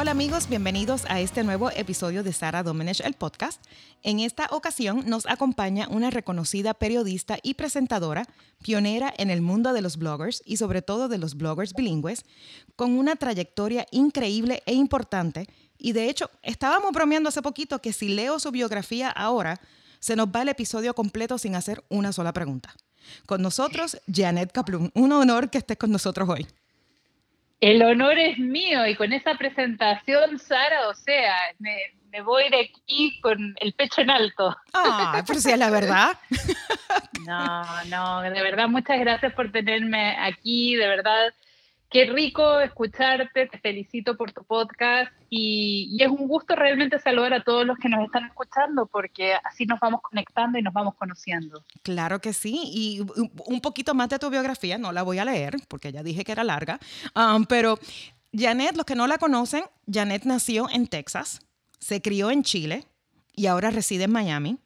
Hola amigos, bienvenidos a este nuevo episodio de Sara Domenech, el podcast. En esta ocasión nos acompaña una reconocida periodista y presentadora, pionera en el mundo de los bloggers y sobre todo de los bloggers bilingües, con una trayectoria increíble e importante. Y de hecho, estábamos bromeando hace poquito que si leo su biografía ahora, se nos va el episodio completo sin hacer una sola pregunta. Con nosotros, Janet Kaplun. Un honor que estés con nosotros hoy. El honor es mío y con esa presentación, Sara, o sea, me, voy de aquí con el pecho en alto. Ah, pero si es la verdad. No, no, de verdad, muchas gracias por tenerme aquí, de verdad Qué rico escucharte, te felicito por tu podcast y, es un gusto realmente saludar a todos los que nos están escuchando porque así nos vamos conectando y nos vamos conociendo. Claro que sí, y un poquito más de tu biografía, no la voy a leer porque ya dije que era larga, um, pero Janet, los que no la conocen, Janet nació en Texas, se crió en Chile y ahora reside en Miami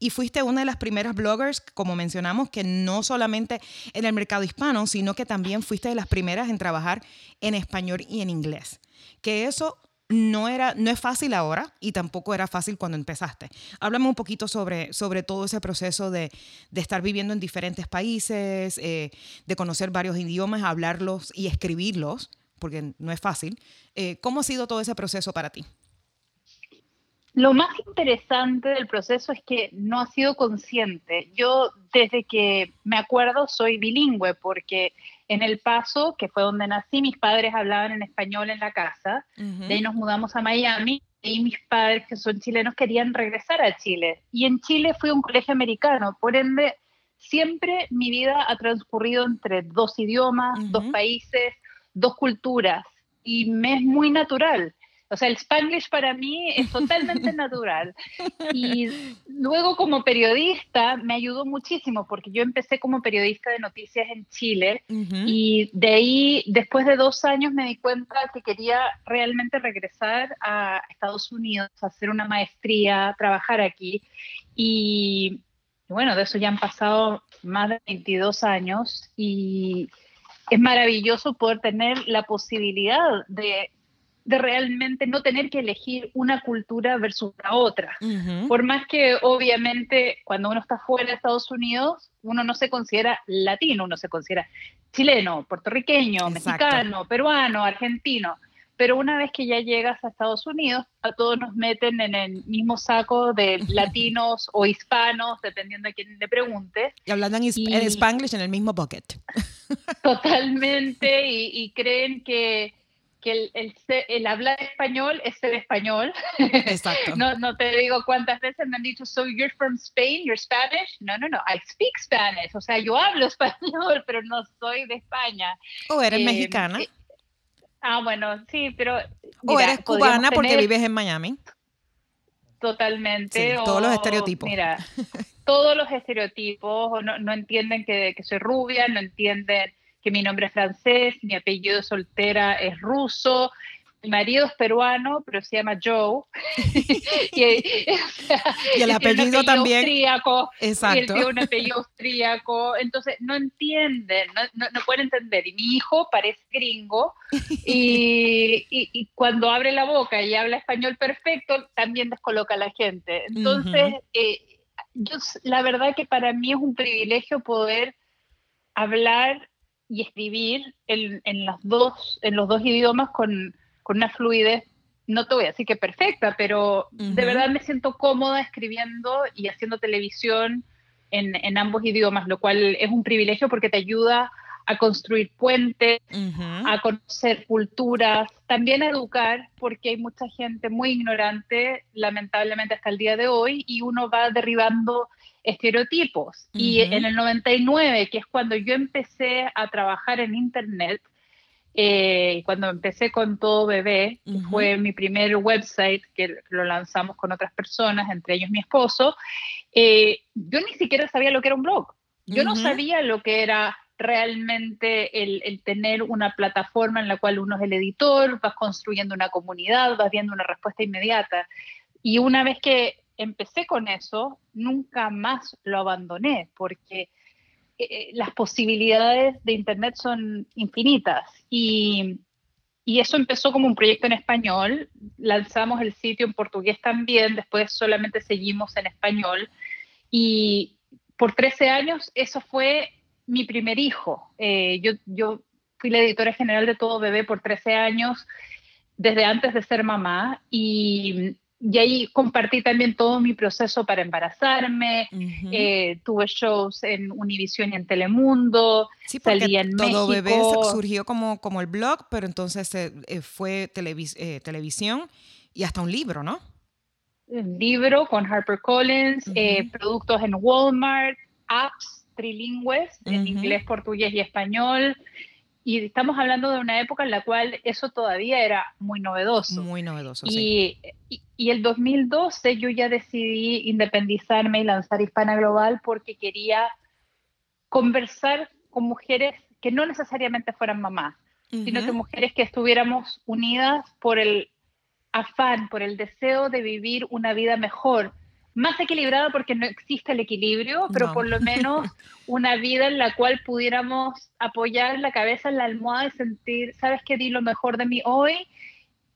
y fuiste una de las primeras bloggers, como mencionamos, que no solamente en el mercado hispano, sino que también fuiste de las primeras en trabajar en español y en inglés. Que eso no, era, no es fácil ahora y tampoco era fácil cuando empezaste. Háblame un poquito sobre, sobre todo ese proceso de, estar viviendo en diferentes países, eh, de conocer varios idiomas, hablarlos y escribirlos, porque no es fácil. Eh, ¿Cómo ha sido todo ese proceso para ti? Lo más interesante del proceso es que no ha sido consciente. Yo desde que me acuerdo soy bilingüe porque en El Paso, que fue donde nací, mis padres hablaban en español en la casa. De ahí nos mudamos a Miami y mis padres, que son chilenos, querían regresar a Chile. Y en Chile fui a un colegio americano, por ende, siempre mi vida ha transcurrido entre dos idiomas, dos países, dos culturas. Y me es muy natural. O sea, el spanglish para mí es totalmente natural. Y luego como periodista me ayudó muchísimo porque yo empecé como periodista de noticias en Chile y de ahí, después de dos años, me di cuenta que quería realmente regresar a Estados Unidos, hacer una maestría, trabajar aquí. Y bueno, de eso ya han pasado más de 22 años y es maravilloso poder tener la posibilidad de de realmente no tener que elegir una cultura versus la otra. Por más que obviamente cuando uno está fuera de Estados Unidos, uno no se considera latino, uno se considera chileno, puertorriqueño, mexicano, peruano, argentino. Pero una vez que ya llegas a Estados Unidos, a todos nos meten en el mismo saco de latinos o hispanos, dependiendo de quién le pregunte. Y hablando en, spanglish en el mismo bucket. Totalmente, y creen que que el, el, hablar español es ser español. Exacto. no, no te digo cuántas veces me han dicho, so you're from Spain, you're Spanish. No, no, no, I speak Spanish. O sea, yo hablo español, pero no soy de España. ¿O eres eh, mexicana? Eh, ah, bueno, sí, pero... ¿O eres cubana porque vives en Miami? Totalmente. todos los estereotipos. Mira, todos los estereotipos, no, no entienden que, que soy rubia, no entienden que mi nombre es francés, mi apellido soltera es ruso, mi marido es peruano, pero se llama Joe. y, el apellido, también. Austríaco, Exacto. Y él tiene un apellido austríaco. Entonces, no entienden, no, no, pueden entender. Y mi hijo parece gringo. Y, y, cuando abre la boca y habla español perfecto, también descoloca a la gente. Entonces, eh, yo, la verdad que para mí es un privilegio poder hablar y escribir en, en, las dos, en los dos idiomas con, con, una fluidez, no te voy a decir que perfecta, pero de verdad me siento cómoda escribiendo y haciendo televisión en, en, ambos idiomas, lo cual es un privilegio porque te ayuda a construir puentes, a conocer culturas, también a educar, porque hay mucha gente muy ignorante, lamentablemente hasta el día de hoy, y uno va derribando estereotipos. Y en el 99, que es cuando yo empecé a trabajar en Internet, eh, cuando empecé con Todo Bebé, fue mi primer website que lo lanzamos con otras personas, entre ellos mi esposo, eh, yo ni siquiera sabía lo que era un blog. Yo no sabía lo que era realmente el, el, tener una plataforma en la cual uno es el editor, vas construyendo una comunidad, vas viendo una respuesta inmediata. Y una vez que empecé con eso, nunca más lo abandoné, porque eh, las posibilidades de Internet son infinitas. Y y eso empezó como un proyecto en español, lanzamos el sitio en portugués también, después solamente seguimos en español y por 13 años eso fue mi primer hijo. Eh, yo, yo fui la editora general de Todo Bebé por 13 años, desde antes de ser mamá, y, y ahí compartí también todo mi proceso para embarazarme. Eh, tuve shows en Univision y en Telemundo. Sí, salí en Todo Bebé surgió como, como el blog, pero entonces eh, fue televisión y hasta un libro, ¿no? Un libro con HarperCollins, Collins, productos en Walmart, apps trilingües, en inglés, portugués y español. Y estamos hablando de una época en la cual eso todavía era muy novedoso. Muy novedoso, y, sí. Y, y el 2012 yo ya decidí independizarme y lanzar Hispana Global porque quería conversar con mujeres que no necesariamente fueran mamás, sino que mujeres que estuviéramos unidas por el afán, por el deseo de vivir una vida mejor, más equilibrada porque no existe el equilibrio, pero por lo menos una vida en la cual pudiéramos apoyar la cabeza en la almohada y sentir, sabes que di lo mejor de mí hoy,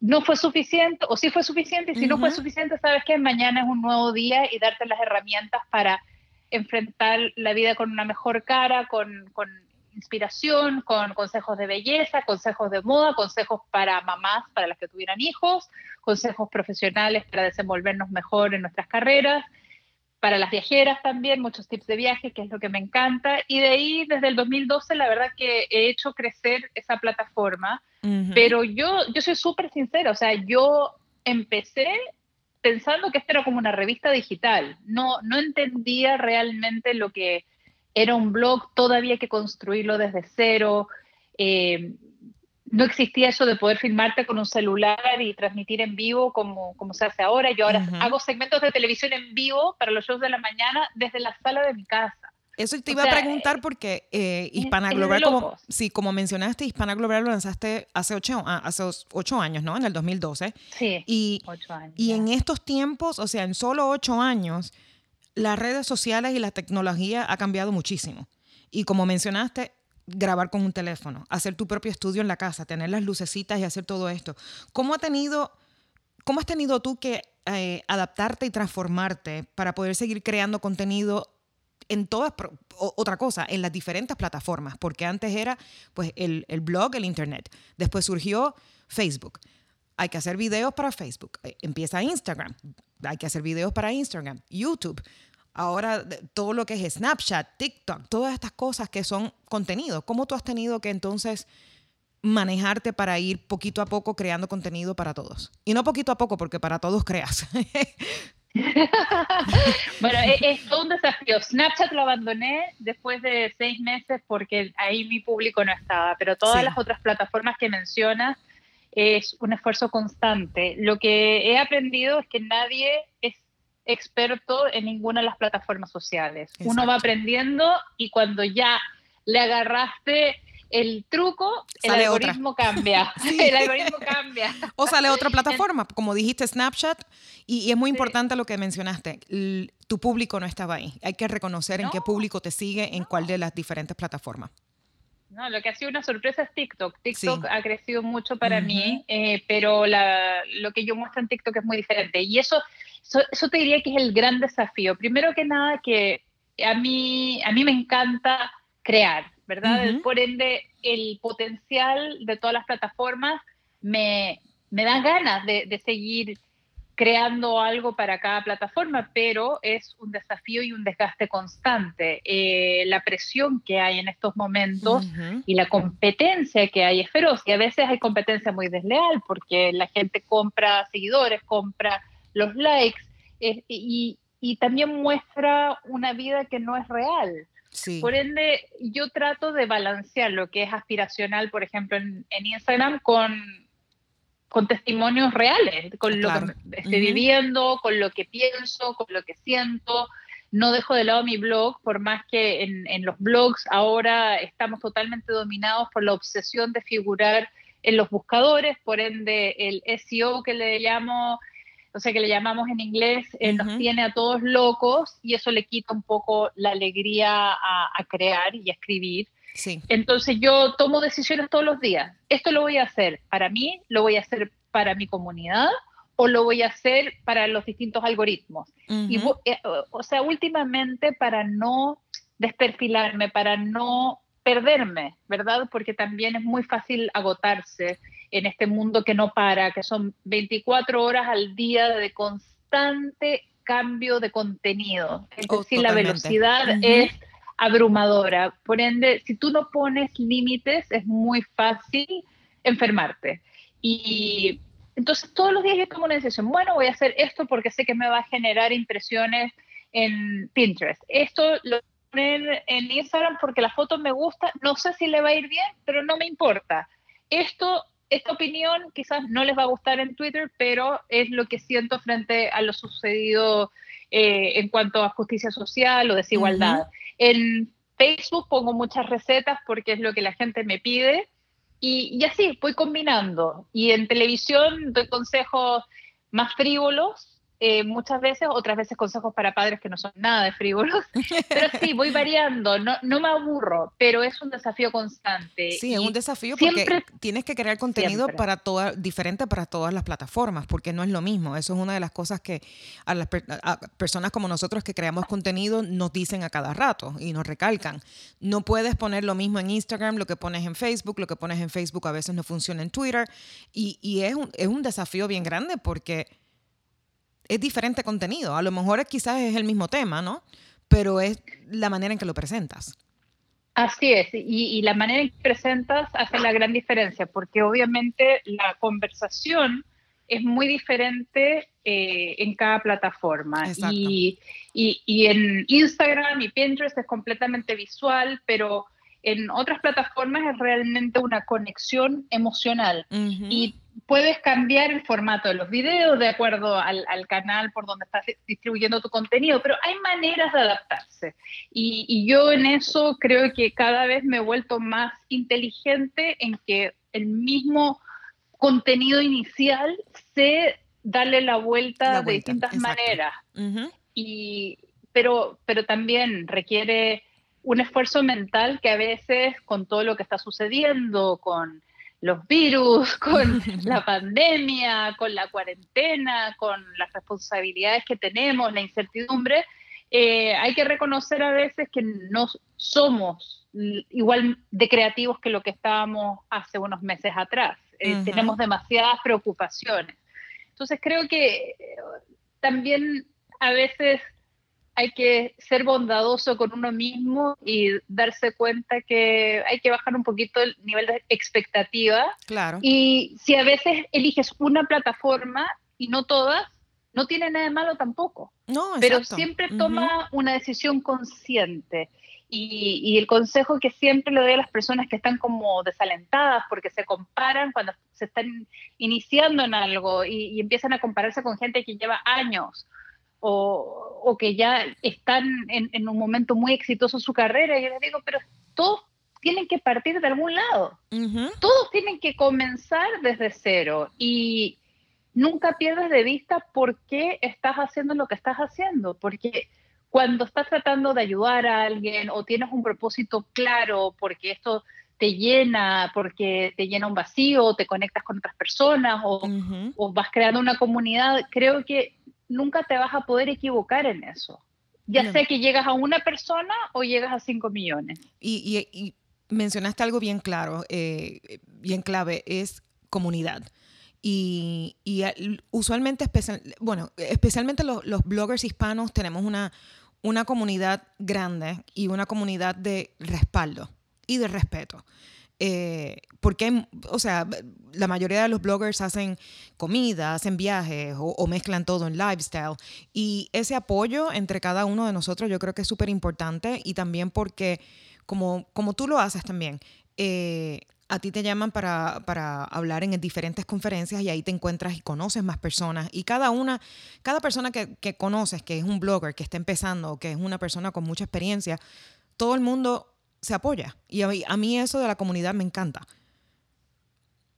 no fue suficiente, o sí fue suficiente, y si no fue suficiente, sabes que mañana es un nuevo día y darte las herramientas para enfrentar la vida con una mejor cara, con, con inspiración, con consejos de belleza, consejos de moda, consejos para mamás, para las que tuvieran hijos, consejos profesionales para desenvolvernos mejor en nuestras carreras, para las viajeras también, muchos tips de viaje, que es lo que me encanta. Y de ahí, desde el 2012, la verdad que he hecho crecer esa plataforma, pero yo, yo soy súper sincera, o sea, yo empecé pensando que esto era como una revista digital, no, no entendía realmente lo que era un blog, todavía que construirlo desde cero. Eh, no existía eso de poder filmarte con un celular y transmitir en vivo como, como se hace ahora. Yo ahora hago segmentos de televisión en vivo para los shows de la mañana desde la sala de mi casa. Eso te iba a preguntar porque eh, Hispana Global, como, sí, como mencionaste, Hispana Global lo lanzaste hace ocho, ah, hace ocho años, ¿no? En el 2012. Sí, y, ocho años. Y en estos tiempos, o sea, en solo ocho años, las redes sociales y la tecnología ha cambiado muchísimo. Y como mencionaste, grabar con un teléfono, hacer tu propio estudio en la casa, tener las lucecitas y hacer todo esto. ¿Cómo, ha tenido, cómo has tenido tú que eh, adaptarte y transformarte para poder seguir creando contenido en todas, otra cosa, en las diferentes plataformas? Porque antes era pues el, el blog, el internet. Después surgió Facebook. Hay que hacer videos para Facebook. Eh, empieza Instagram. Hay que hacer videos para Instagram, YouTube ahora todo lo que es Snapchat, TikTok, todas estas cosas que son contenido. ¿Cómo tú has tenido que entonces manejarte para ir poquito a poco creando contenido para todos? Y no poquito a poco, porque para todos creas. bueno, e-, es, todo un desafío. Snapchat lo abandoné después de seis meses porque ahí mi público no estaba, pero todas las otras plataformas que mencionas es un esfuerzo constante. Lo que he aprendido es que nadie es experto en ninguna de las plataformas sociales. Uno va aprendiendo y cuando ya le agarraste el truco, el algoritmo cambia. El algoritmo cambia. O sale otra plataforma, como dijiste, Snapchat, y, es muy importante lo que mencionaste, tu público no estaba ahí. Hay que reconocer en qué público te sigue, en cuál de las diferentes plataformas. No, lo que ha sido una sorpresa es TikTok. TikTok ha crecido mucho para mí, eh, pero lo que yo muestro en TikTok es muy diferente. Y eso eso, te diría que es el gran desafío. Primero que nada, que a mí, a mí me encanta crear, ¿verdad? Por ende, el potencial de todas las plataformas me, me da ganas de, seguir creando algo para cada plataforma, pero es un desafío y un desgaste constante. Eh, la presión que hay en estos momentos y la competencia que hay es feroz y a veces hay competencia muy desleal porque la gente compra seguidores, compra los likes, y, también muestra una vida que no es real. Por ende, yo trato de balancear lo que es aspiracional, por ejemplo, en, Instagram con, con testimonios reales, con lo que estoy viviendo, con lo que pienso, con lo que siento. No dejo de lado mi blog, por más que en, en los blogs ahora estamos totalmente dominados por la obsesión de figurar en los buscadores, por ende el SEO que le llamo o sea que le llamamos en inglés, eh, nos tiene a todos locos y eso le quita un poco la alegría a, crear y a escribir. Sí. Entonces yo tomo decisiones todos los días. Esto lo voy a hacer para mí, lo voy a hacer para mi comunidad o lo voy a hacer para los distintos algoritmos. y, eh, o sea, últimamente para no desperfilarme, para no perderme, ¿verdad? Porque también es muy fácil agotarse en este mundo que no para, que son 24 horas al día de constante cambio de contenido. Es oh, decir, la velocidad es abrumadora. Por ende, si tú no pones límites, es muy fácil enfermarte. Y entonces todos los días yo tomo una decisión, bueno, voy a hacer esto porque sé que me va a generar impresiones en Pinterest. Esto lo poner en Instagram porque la foto me gusta, no sé si le va a ir bien, pero no me importa. Esto, esta opinión quizás no les va a gustar en Twitter, pero es lo que siento frente a lo sucedido eh, en cuanto a justicia social o desigualdad. En Facebook pongo muchas recetas porque es lo que la gente me pide y, así, voy combinando. Y en televisión doy consejos más frívolos eh, muchas veces, otras veces consejos para padres que no son nada de frívolos, pero sí, voy variando, no, no me aburro, pero es un desafío constante. Sí, es un desafío porque tienes que crear contenido para toda, diferente para todas las plataformas, porque no es lo mismo. Eso es una de las cosas que a las personas como nosotros que creamos contenido nos dicen a cada rato y nos recalcan. No puedes poner lo mismo en Instagram, lo que pones en Facebook, lo que pones en Facebook a veces no funciona en Twitter, y, y es, un, es un desafío bien grande porque es diferente contenido. A lo mejor quizás es el mismo tema, ¿no? Pero es la manera en que lo presentas. Así es, y, la manera en que presentas hace la gran diferencia, porque obviamente la conversación es muy diferente eh, en cada plataforma. Y, y, en Instagram y Pinterest es completamente visual, pero en otras plataformas es realmente una conexión emocional. Y puedes cambiar el formato de los videos de acuerdo al, canal por donde estás distribuyendo tu contenido, pero hay maneras de adaptarse. Y, yo en eso creo que cada vez me he vuelto más inteligente en que el mismo contenido inicial sé darle la vuelta, de distintas maneras. y, pero, pero también requiere un esfuerzo mental que a veces con todo lo que está sucediendo, con los virus, con la pandemia, con la cuarentena, con las responsabilidades que tenemos, la incertidumbre, eh, hay que reconocer a veces que no somos igual de creativos que lo que estábamos hace unos meses atrás. Eh, tenemos demasiadas preocupaciones. Entonces creo que eh, también a veces hay que ser bondadoso con uno mismo y darse cuenta que hay que bajar un poquito el nivel de expectativa. Claro. Y si a veces eliges una plataforma y no todas, no tiene nada de malo tampoco. No, Pero siempre toma una decisión consciente. Y, el consejo que siempre le doy a las personas que están como desalentadas porque se comparan cuando se están iniciando en algo y, y empiezan a compararse con gente que lleva años o, que ya están en, un momento muy exitoso en su carrera. Y yo les digo, pero todos tienen que partir de algún lado. Todos tienen que comenzar desde cero. Y nunca pierdes de vista por qué estás haciendo lo que estás haciendo. Porque cuando estás tratando de ayudar a alguien o tienes un propósito claro, porque esto te llena, porque te llena un vacío, te conectas con otras personas o, o vas creando una comunidad, creo que nunca te vas a poder equivocar en eso. Ya sé que llegas a una persona o llegas a cinco millones. Y, mencionaste algo bien claro, eh, bien clave, es comunidad. Y, usualmente, bueno, especialmente los, los, bloggers hispanos tenemos una, una comunidad grande y una comunidad de respaldo y de respeto. Eh, porque, o sea, la mayoría de los bloggers hacen comida, hacen viajes o, mezclan todo en lifestyle. Y ese apoyo entre cada uno de nosotros yo creo que es súper importante y también porque, como, como tú lo haces también, eh, a ti te llaman para, para, hablar en diferentes conferencias y ahí te encuentras y conoces más personas. Y cada una, cada persona que, que conoces, que es un blogger, que está empezando, que es una persona con mucha experiencia, todo el mundo se apoya. Y a mí, eso de la comunidad me encanta.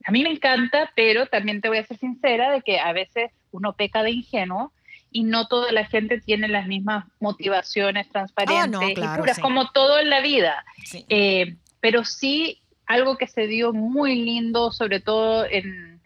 A mí me encanta, pero también te voy a ser sincera de que a veces uno peca de ingenuo y no toda la gente tiene las mismas motivaciones transparentes ah, no, claro, como todo en la vida. Eh, pero sí algo que se dio muy lindo, sobre todo en,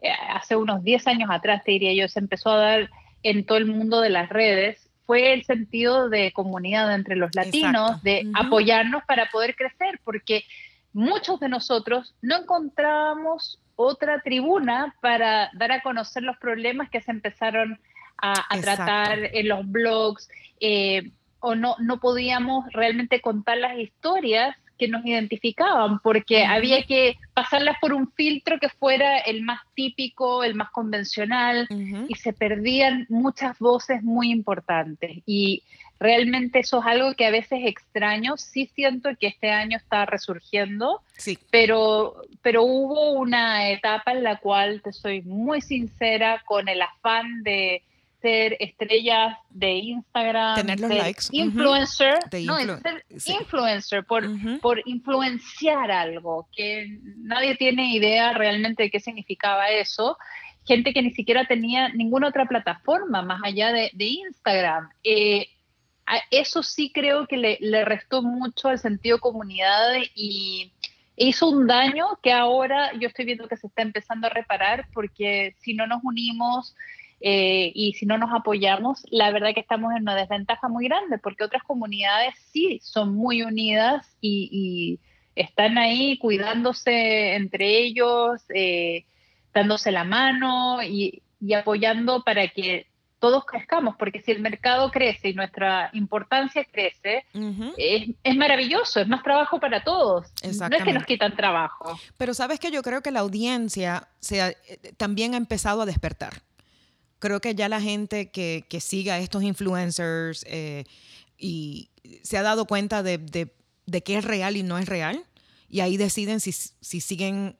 eh, hace unos 10 años atrás, te diría yo, se empezó a dar en todo el mundo de las redes, fue el sentido de comunidad entre los latinos, de apoyarnos para poder crecer, porque muchos de nosotros no encontrábamos otra tribuna para dar a conocer los problemas que se empezaron a, tratar en los blogs, eh, o no, no podíamos realmente contar las historias que nos identificaban, porque había que pasarlas por un filtro que fuera el más típico, el más convencional, y se perdían muchas voces muy importantes. Y realmente eso es algo que a veces extraño. Sí siento que este año está resurgiendo, sí. pero, pero hubo una etapa en la cual, te soy muy sincera, con el afán de ser estrellas de Instagram, tener los likes, influencer, no, ser influencer por, por influenciar algo, que nadie tiene idea realmente de qué significaba eso. Gente que ni siquiera tenía ninguna otra plataforma más allá de, de Instagram. Eh, eso sí creo que le, le, restó mucho al sentido comunidad y hizo un daño que ahora yo estoy viendo que se está empezando a reparar porque si no nos unimos eh, y si no nos apoyamos, la verdad que estamos en una desventaja muy grande porque otras comunidades sí son muy unidas y, están ahí cuidándose entre ellos, eh, dándose la mano y, apoyando para que todos crezcamos, porque si el mercado crece y nuestra importancia crece, es, maravilloso, es más trabajo para todos. No es que nos quitan trabajo. Pero sabes que yo creo que la audiencia se eh, también ha empezado a despertar. Creo que ya la gente que, que siga a estos influencers eh, y se ha dado cuenta de, de, qué es real y no es real, y ahí deciden si, si siguen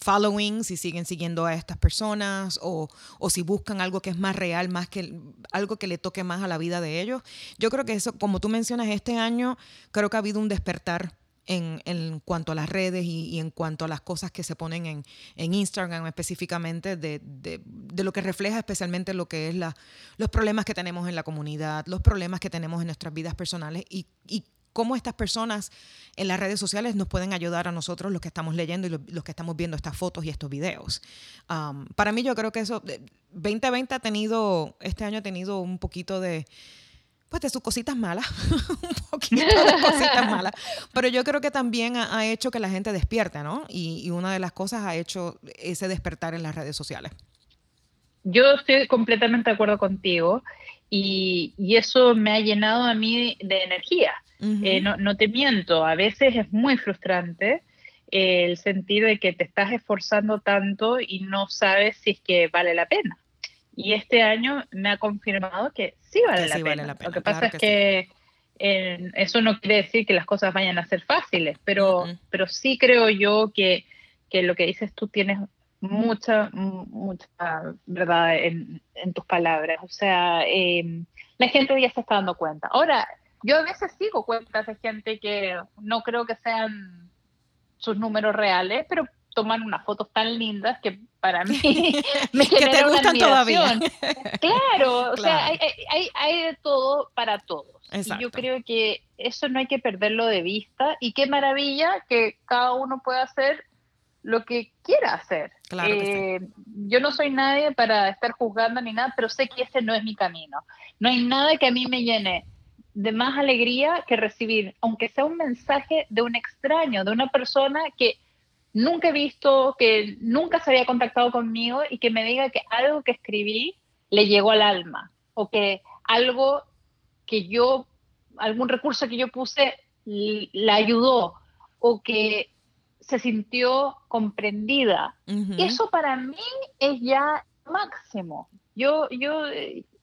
following, si siguen siguiendo a estas personas o, si buscan algo que es más real, más que algo que le toque más a la vida de ellos. Yo creo que eso, como tú mencionas, este año creo que ha habido un despertar en, cuanto a las redes y, en cuanto a las cosas que se ponen en, Instagram específicamente, de, lo que refleja especialmente lo que es la, los problemas que tenemos en la comunidad, los problemas que tenemos en nuestras vidas personales y, y cómo estas personas en las redes sociales nos pueden ayudar a nosotros los que estamos leyendo y los, que estamos viendo estas fotos y estos videos. Um, para mí yo creo que eso, 2020 ha tenido, este año ha tenido un poquito de, pues de sus cositas malas, un poquito de cositas malas, pero yo creo que también ha, hecho que la gente despierte, ¿no? Y, y una de las cosas ha hecho ese despertar en las redes sociales. Yo estoy completamente de acuerdo contigo y, y, eso me ha llenado a mí de energía. Eh, no, no, te miento, a veces es muy frustrante el sentido de que te estás esforzando tanto y no sabes si es que vale la pena. Y este año me ha confirmado que sí vale, la, pena. Lo que pasa es que eso no quiere decir que las cosas vayan a ser fáciles, pero, pero sí creo yo que, que, lo que dices tú tienes mucha, mucha verdad en, en tus palabras. O sea, em, la gente ya se está dando cuenta. Ahora, yo a veces sigo cuentas de gente que no creo que sean sus números reales, pero toman unas fotos tan lindas que para mí me que te gustan todavía. claro, o sea, hay, hay, hay, de todo para todos. Y yo creo que eso no hay que perderlo de vista y qué maravilla que cada uno pueda hacer lo que quiera hacer. Claro eh, Yo no soy nadie para estar juzgando ni nada, pero sé que ese no es mi camino. No hay nada que a mí me llene de más alegría que recibir, aunque sea un mensaje de un extraño, de una persona que nunca he visto, que nunca se había contactado conmigo y que me diga que algo que escribí le llegó al alma o que algo que yo, algún recurso que yo puse la ayudó o que se sintió comprendida. Eso para mí es ya máximo. Yo, yo,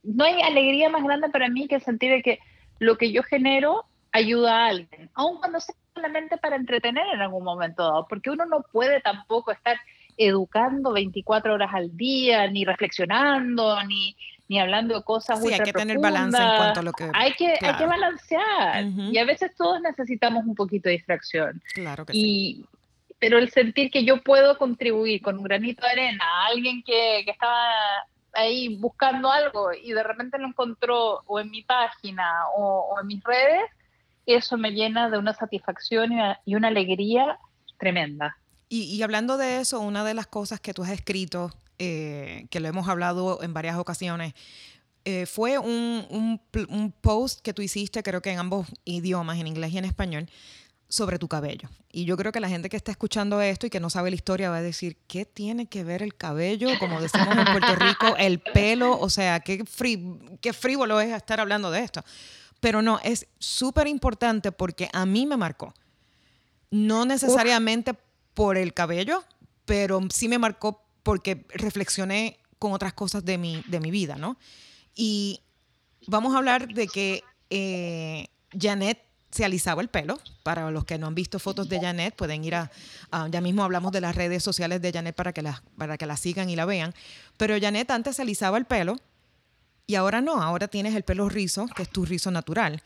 no hay alegría más grande para mí que sentir que lo que yo genero ayuda a alguien, aun cuando sea solamente para entretener en algún momento dado, porque uno no puede tampoco estar educando 24 horas al día, ni reflexionando, ni, ni hablando de cosas sí, hay que tener balance en cuanto a lo que... Hay que, hay que balancear, y a veces todos necesitamos un poquito de distracción. Claro que sí. Pero el sentir que yo puedo contribuir con un granito de arena a alguien que, que estaba ahí buscando algo y de repente lo encontró o en mi página o, en mis redes, eso me llena de una satisfacción y una, alegría tremenda. Y, hablando de eso, una de las cosas que tú has escrito, eh, que lo hemos hablado en varias ocasiones, eh, fue un, post que tú hiciste, creo que en ambos idiomas, en inglés y en español, sobre tu cabello. Y yo creo que la gente que está escuchando esto y que no sabe la historia va a decir, ¿qué tiene que ver el cabello? Como decimos en Puerto Rico, el pelo, o sea, qué, qué frívolo es estar hablando de esto. Pero no, es súper importante porque a mí me marcó. No necesariamente por el cabello, pero sí me marcó porque reflexioné con otras cosas de mi, de mi vida, ¿no? Y vamos a hablar de que eh, Janet se alisaba el pelo. Para los que no han visto fotos de Janet, pueden ir a, ya mismo hablamos de las redes sociales de Janet para que, la, para que la sigan y la vean. Pero Janet antes se alisaba el pelo y ahora no, ahora tienes el pelo rizo, que es tu rizo natural.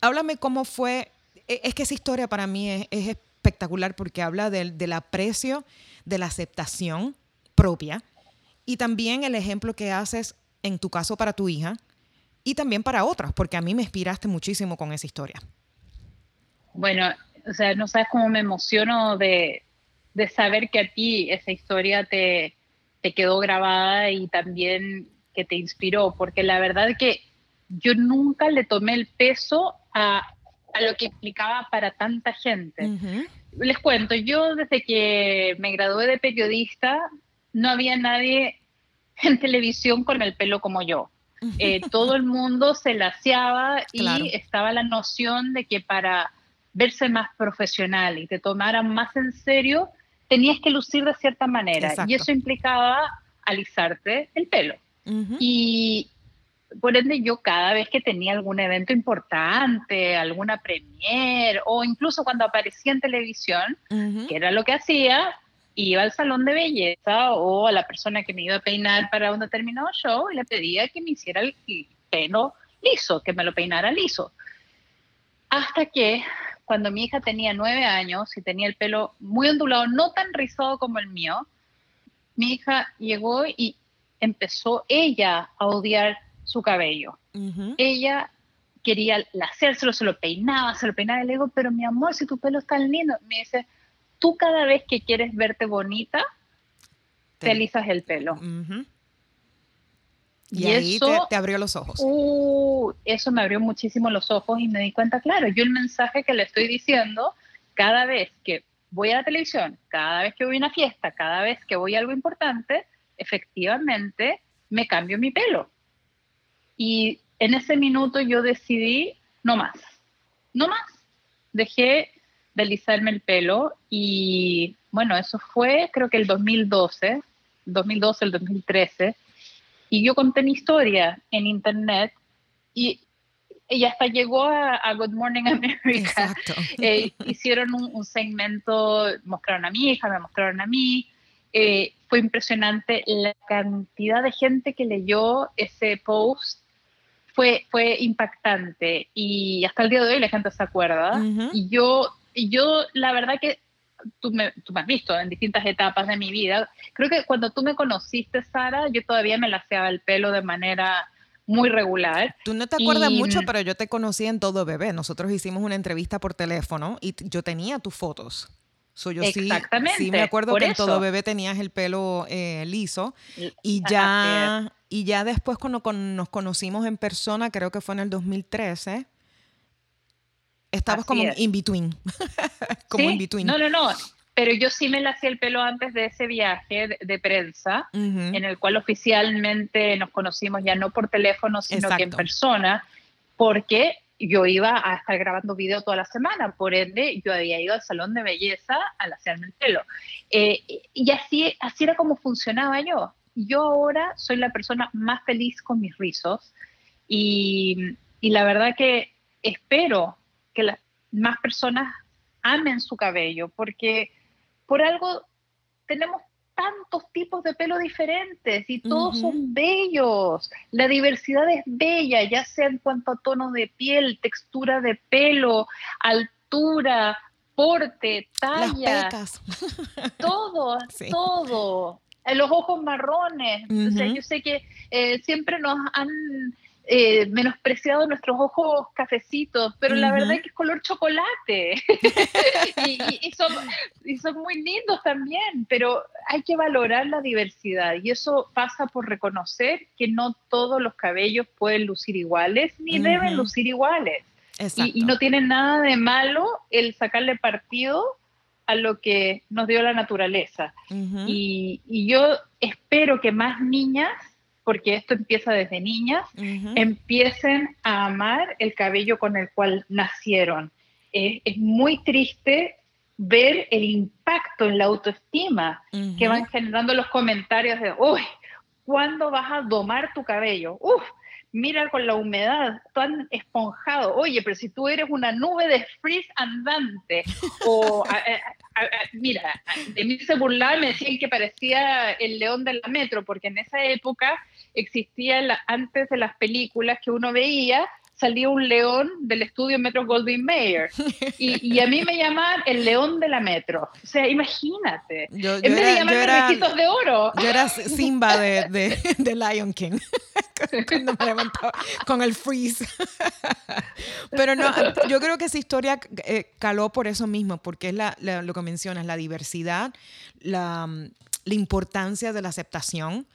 Háblame cómo fue, e, es que esa historia para mí es, espectacular porque habla del, del aprecio, de la aceptación propia y también el ejemplo que haces en tu caso para tu hija y también para otras, porque a mí me inspiraste muchísimo con esa historia. Bueno, o sea, no sabes cómo me emociono de, saber que a ti esa historia te, quedó grabada y también que te inspiró, porque la verdad es que yo nunca le tomé el peso a, lo que implicaba para tanta gente. Les cuento, yo desde que me gradué de periodista, no había nadie en televisión con el pelo como yo. Eh, todo el mundo se laseaba y estaba la noción de que para verse más profesional y te tomaran más en serio, tenías que lucir de cierta manera. Y eso implicaba alisarte el pelo. Y por ende yo cada vez que tenía algún evento importante, alguna premier o incluso cuando aparecía en televisión, que era lo que hacía, iba al salón de belleza o a la persona que me iba a peinar para un determinado show y le pedía que me hiciera el pelo liso, que me lo peinara liso. Hasta que cuando mi hija tenía nueve años y tenía el pelo muy ondulado, no tan rizado como el mío, mi hija llegó y empezó ella a odiar su cabello. Ella quería hacérselo, se lo peinaba, se lo peinaba y le digo, pero mi amor, si tu pelo es tan lindo, me dice, tú cada vez que quieres verte bonita, te, alisas el pelo. Y, ahí te, abrió los ojos. Uh, eso me abrió muchísimo los ojos y me di cuenta, claro, yo el mensaje que le estoy diciendo cada vez que voy a la televisión, cada vez que voy a una fiesta, cada vez que voy a algo importante, efectivamente me cambio mi pelo. Y en ese minuto yo decidí, no más, no más. Dejé de alisarme el pelo y bueno, eso fue creo que el 2012, 2012, el 2013 y yo conté mi historia en internet y, ella hasta llegó a, Good Morning America. Eh, hicieron un, segmento, mostraron a mi hija, me mostraron a mí. Eh, fue impresionante la cantidad de gente que leyó ese post. Fue, fue impactante y hasta el día de hoy la gente se acuerda. Y yo, y yo, la verdad que tú me, tú me has visto en distintas etapas de mi vida. Creo que cuando tú me conociste, Sara, yo todavía me laseaba el pelo de manera muy regular. Tú no te acuerdas mucho, pero yo te conocí en Todo Bebé. Nosotros hicimos una entrevista por teléfono y yo tenía tus fotos. Yo Exactamente. Sí, me acuerdo que en Todo Bebé tenías el pelo eh, liso y ya, y ya después cuando nos conocimos en persona, creo que fue en el 2013, Estabas como in between. como in between. No, no, no. Pero yo sí me la hacía el pelo antes de ese viaje de, prensa, en el cual oficialmente nos conocimos ya no por teléfono, sino que en persona, porque yo iba a estar grabando video toda la semana, por ende yo había ido al salón de belleza a hacerme el pelo. Eh, y así, así era como funcionaba yo. Yo ahora soy la persona más feliz con mis rizos y, y la verdad que espero que las más personas amen su cabello, porque por algo tenemos tantos tipos de pelo diferentes y todos son bellos. La diversidad es bella, ya sea en cuanto a tono de piel, textura de pelo, altura, porte, talla. Todo, todo. Los ojos marrones. yo sé que eh, siempre nos han eh, menospreciado nuestros ojos cafecitos, pero la verdad es que es color chocolate. y, son, muy lindos también, pero hay que valorar la diversidad y eso pasa por reconocer que no todos los cabellos pueden lucir iguales ni deben lucir iguales. Y, no tiene nada de malo el sacarle partido a lo que nos dio la naturaleza. y yo espero que más niñas porque esto empieza desde niñas, empiecen a amar el cabello con el cual nacieron. es muy triste ver el impacto en la autoestima que van generando los comentarios de, uy, ¿cuándo vas a domar tu cabello? Uf, mira con la humedad, tan esponjado. Oye, pero si tú eres una nube de frizz andante, o mira, de mí se burlaban, me decían que parecía el león de la metro, porque en esa época existía antes de las películas que uno veía, salía un león del estudio Metro Goldwyn Mayer. Y, a mí me llaman el león de la Metro. O sea, imagínate. Yo, en vez de llamarme de oro. Yo era Simba de, de, Lion King. Cuando me levantaba con el freeze. Pero no, yo creo que esa historia eh, caló por eso mismo, porque es la, lo que mencionas, la diversidad, la, la importancia de la aceptación.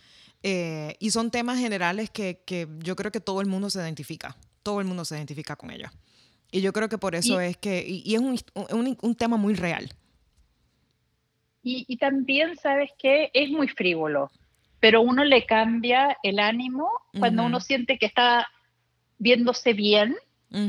Eh, y son temas generales que, que, yo creo que todo el mundo se identifica, todo el mundo se identifica con ellos. Y yo creo que por eso es que, y, es un, un, un, tema muy real. Y, y, también, ¿sabes que Es muy frívolo, pero uno le cambia el ánimo cuando uno siente que está viéndose bien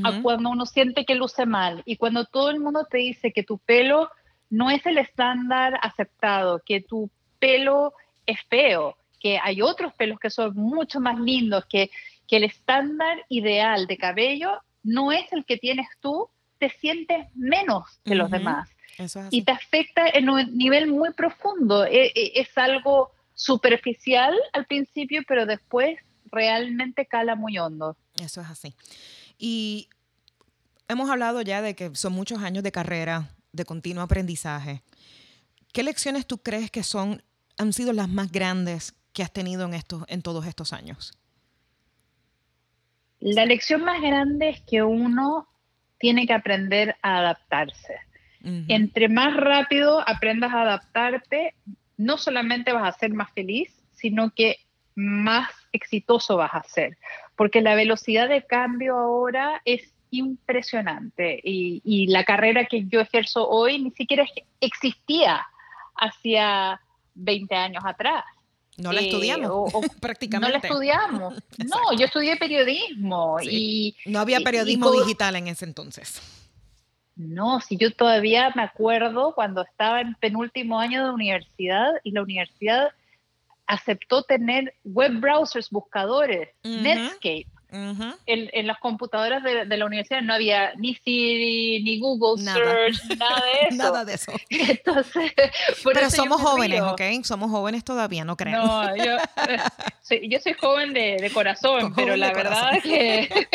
a cuando uno siente que luce mal. Y cuando todo el mundo te dice que tu pelo no es el estándar aceptado, que tu pelo es feo, que hay otros pelos que son mucho más lindos, que, que el estándar ideal de cabello no es el que tienes tú, te sientes menos que los demás. y te afecta en un nivel muy profundo. E, e, es, algo superficial al principio, pero después realmente cala muy hondo. Eso es así. Y hemos hablado ya de que son muchos años de carrera, de continuo aprendizaje. ¿Qué lecciones tú crees que son, han sido las más grandes que has tenido en, estos, en todos estos años? La lección más grande es que uno tiene que aprender a adaptarse. Entre más rápido aprendas a adaptarte, no solamente vas a ser más feliz, sino que más exitoso vas a ser, porque la velocidad de cambio ahora es impresionante y, y la carrera que yo ejerzo hoy ni siquiera existía hacia 20 años atrás. No la estudiamos, prácticamente. No la estudiamos. no, yo estudié periodismo y... No había periodismo digital en ese entonces. No, si yo todavía me acuerdo cuando estaba en penúltimo año de universidad y la universidad aceptó tener web browsers, buscadores, Netscape en, las computadoras de, la universidad no había ni Siri, ni Google Search, nada de eso. nada de eso. Entonces, Pero somos jóvenes, ¿ok? Somos jóvenes todavía, no creo. No, yo, soy, yo soy joven de, corazón, pero la verdad es que,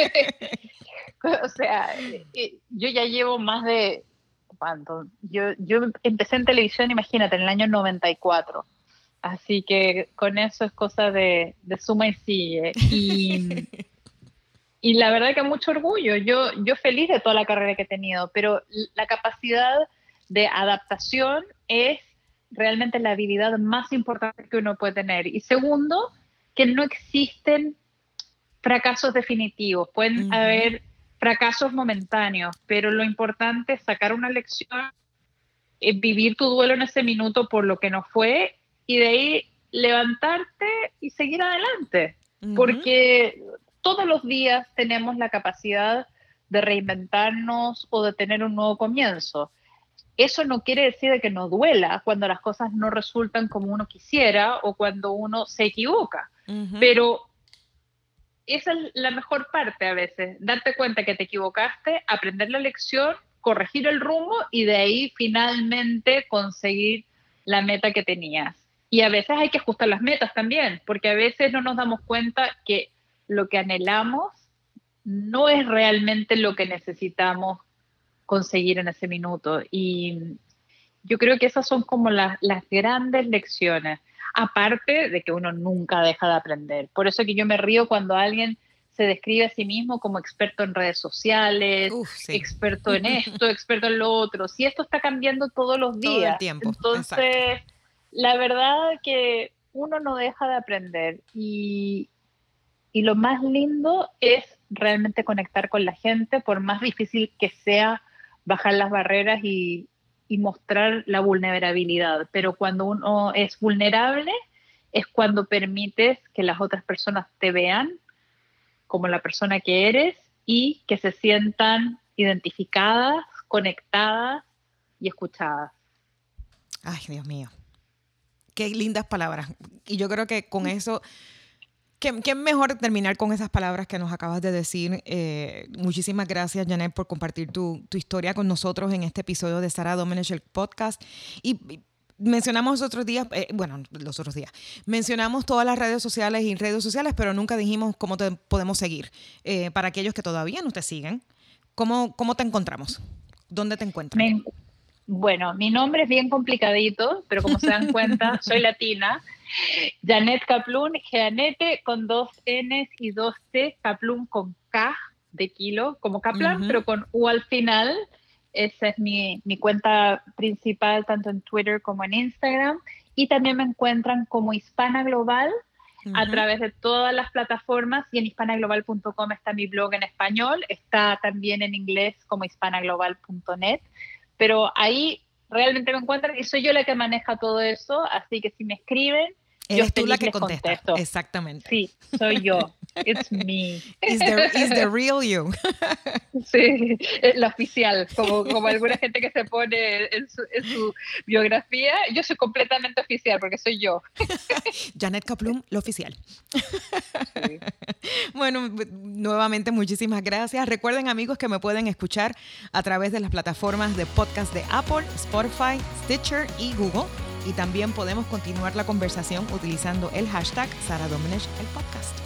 o sea, yo ya llevo más de, ¿cuánto? Yo, yo empecé en televisión, imagínate, en el año 94. Así que con eso es cosa de, de suma y sigue. Y y la verdad que mucho orgullo. Yo, yo feliz de toda la carrera que he tenido, pero la capacidad de adaptación es realmente la habilidad más importante que uno puede tener. Y segundo, que no existen fracasos definitivos. Pueden haber fracasos momentáneos, pero lo importante es sacar una lección, eh, vivir tu duelo en ese minuto por lo que no fue y de ahí levantarte y seguir adelante. Porque todos los días tenemos la capacidad de reinventarnos o de tener un nuevo comienzo. Eso no quiere decir que no duela cuando las cosas no resultan como uno quisiera o cuando uno se equivoca, pero esa es la mejor parte a veces, darte cuenta que te equivocaste, aprender la lección, corregir el rumbo y de ahí finalmente conseguir la meta que tenías. Y a veces hay que ajustar las metas también, porque a veces no nos damos cuenta que lo que anhelamos no es realmente lo que necesitamos conseguir en ese minuto. Y yo creo que esas son como las, grandes lecciones, aparte de que uno nunca deja de aprender. Por eso que yo me río cuando alguien se describe a sí mismo como experto en redes sociales, experto en esto, experto en lo otro. Si esto está cambiando todos los días. Todo el tiempo. Entonces, la verdad que uno no deja de aprender y, y lo más lindo es realmente conectar con la gente, por más difícil que sea bajar las barreras y, y mostrar la vulnerabilidad. Pero cuando uno es vulnerable es cuando permites que las otras personas te vean como la persona que eres y que se sientan identificadas, conectadas y escuchadas. Ay, Dios mío. Qué lindas palabras. Y yo creo que con eso, qué, qué mejor terminar con esas palabras que nos acabas de decir. Eh, muchísimas gracias, Janet, por compartir tu, tu, historia con nosotros en este episodio de Sara Domenech, el podcast. Y mencionamos los otros días, eh, bueno, los otros días, mencionamos todas las redes sociales y redes sociales, pero nunca dijimos cómo te podemos seguir. Eh, para aquellos que todavía no te siguen, ¿cómo, cómo te encontramos? ¿Dónde te encuentras? bueno, mi nombre es bien complicadito, pero como se dan cuenta, soy latina. Janet Kaplun, Janete con dos Ns y dos T, Kaplun con K de kilo, como Kaplan, pero con U al final. Esa es mi, cuenta principal, tanto en Twitter como en Instagram. Y también me encuentran como Hispana Global a través de todas las plataformas y en hispanaglobal.com está mi blog en español, está también en inglés como hispanaglobal.net, pero ahí realmente me encuentran y soy yo la que maneja todo eso, así que si me escriben, Eres tú la que contesta. Exactamente. Sí, soy yo. It's me. Is the, the real you. Sí, la oficial, como, como alguna gente que se pone en su, biografía. Yo soy completamente oficial porque soy yo. Janet Kaplum, lo oficial. Bueno, nuevamente muchísimas gracias. Recuerden amigos que me pueden escuchar a través de las plataformas de podcast de Apple, Spotify, Stitcher y Google y también podemos continuar la conversación utilizando el hashtag Sara Domenech, el podcast.